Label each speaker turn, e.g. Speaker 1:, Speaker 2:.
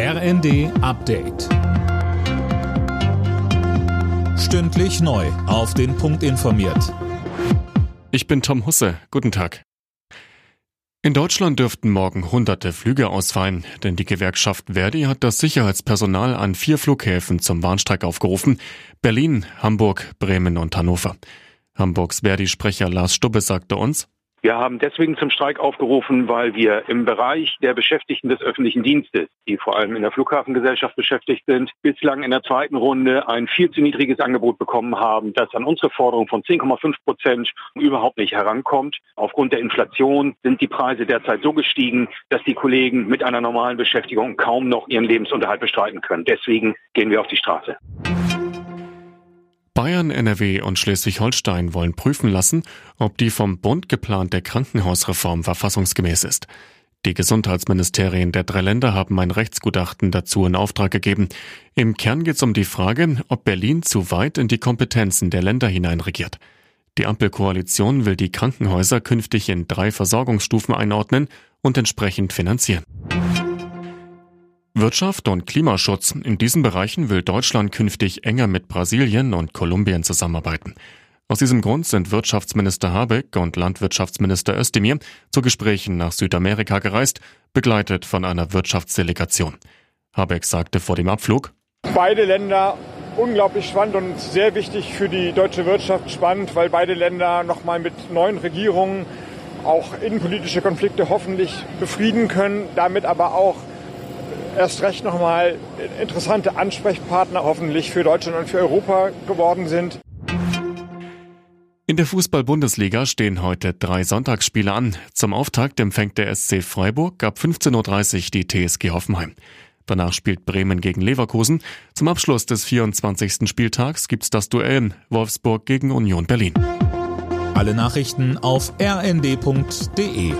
Speaker 1: RND Update. Stündlich neu. Auf den Punkt informiert.
Speaker 2: Ich bin Tom Husse. Guten Tag. In Deutschland dürften morgen hunderte Flüge ausfallen, denn die Gewerkschaft Verdi hat das Sicherheitspersonal an vier Flughäfen zum Warnstreik aufgerufen. Berlin, Hamburg, Bremen und Hannover. Hamburgs Verdi-Sprecher Lars Stubbe sagte uns,
Speaker 3: wir haben deswegen zum Streik aufgerufen, weil wir im Bereich der Beschäftigten des öffentlichen Dienstes, die vor allem in der Flughafengesellschaft beschäftigt sind, bislang in der zweiten Runde ein viel zu niedriges Angebot bekommen haben, das an unsere Forderung von 10,5 Prozent überhaupt nicht herankommt. Aufgrund der Inflation sind die Preise derzeit so gestiegen, dass die Kollegen mit einer normalen Beschäftigung kaum noch ihren Lebensunterhalt bestreiten können. Deswegen gehen wir auf die Straße.
Speaker 2: Bayern, NRW und Schleswig-Holstein wollen prüfen lassen, ob die vom Bund geplante Krankenhausreform verfassungsgemäß ist. Die Gesundheitsministerien der drei Länder haben ein Rechtsgutachten dazu in Auftrag gegeben. Im Kern geht es um die Frage, ob Berlin zu weit in die Kompetenzen der Länder hineinregiert. Die Ampelkoalition will die Krankenhäuser künftig in drei Versorgungsstufen einordnen und entsprechend finanzieren. Wirtschaft und Klimaschutz. In diesen Bereichen will Deutschland künftig enger mit Brasilien und Kolumbien zusammenarbeiten. Aus diesem Grund sind Wirtschaftsminister Habeck und Landwirtschaftsminister Özdemir zu Gesprächen nach Südamerika gereist, begleitet von einer Wirtschaftsdelegation. Habeck sagte vor dem Abflug,
Speaker 4: Beide Länder unglaublich spannend und sehr wichtig für die deutsche Wirtschaft spannend, weil beide Länder nochmal mit neuen Regierungen auch innenpolitische Konflikte hoffentlich befrieden können, damit aber auch erst recht nochmal interessante Ansprechpartner hoffentlich für Deutschland und für Europa geworden sind.
Speaker 2: In der Fußball-Bundesliga stehen heute drei Sonntagsspiele an. Zum Auftakt empfängt der SC Freiburg ab 15.30 Uhr die TSG Hoffenheim. Danach spielt Bremen gegen Leverkusen. Zum Abschluss des 24. Spieltags gibt's das Duell Wolfsburg gegen Union Berlin.
Speaker 1: Alle Nachrichten auf rnd.de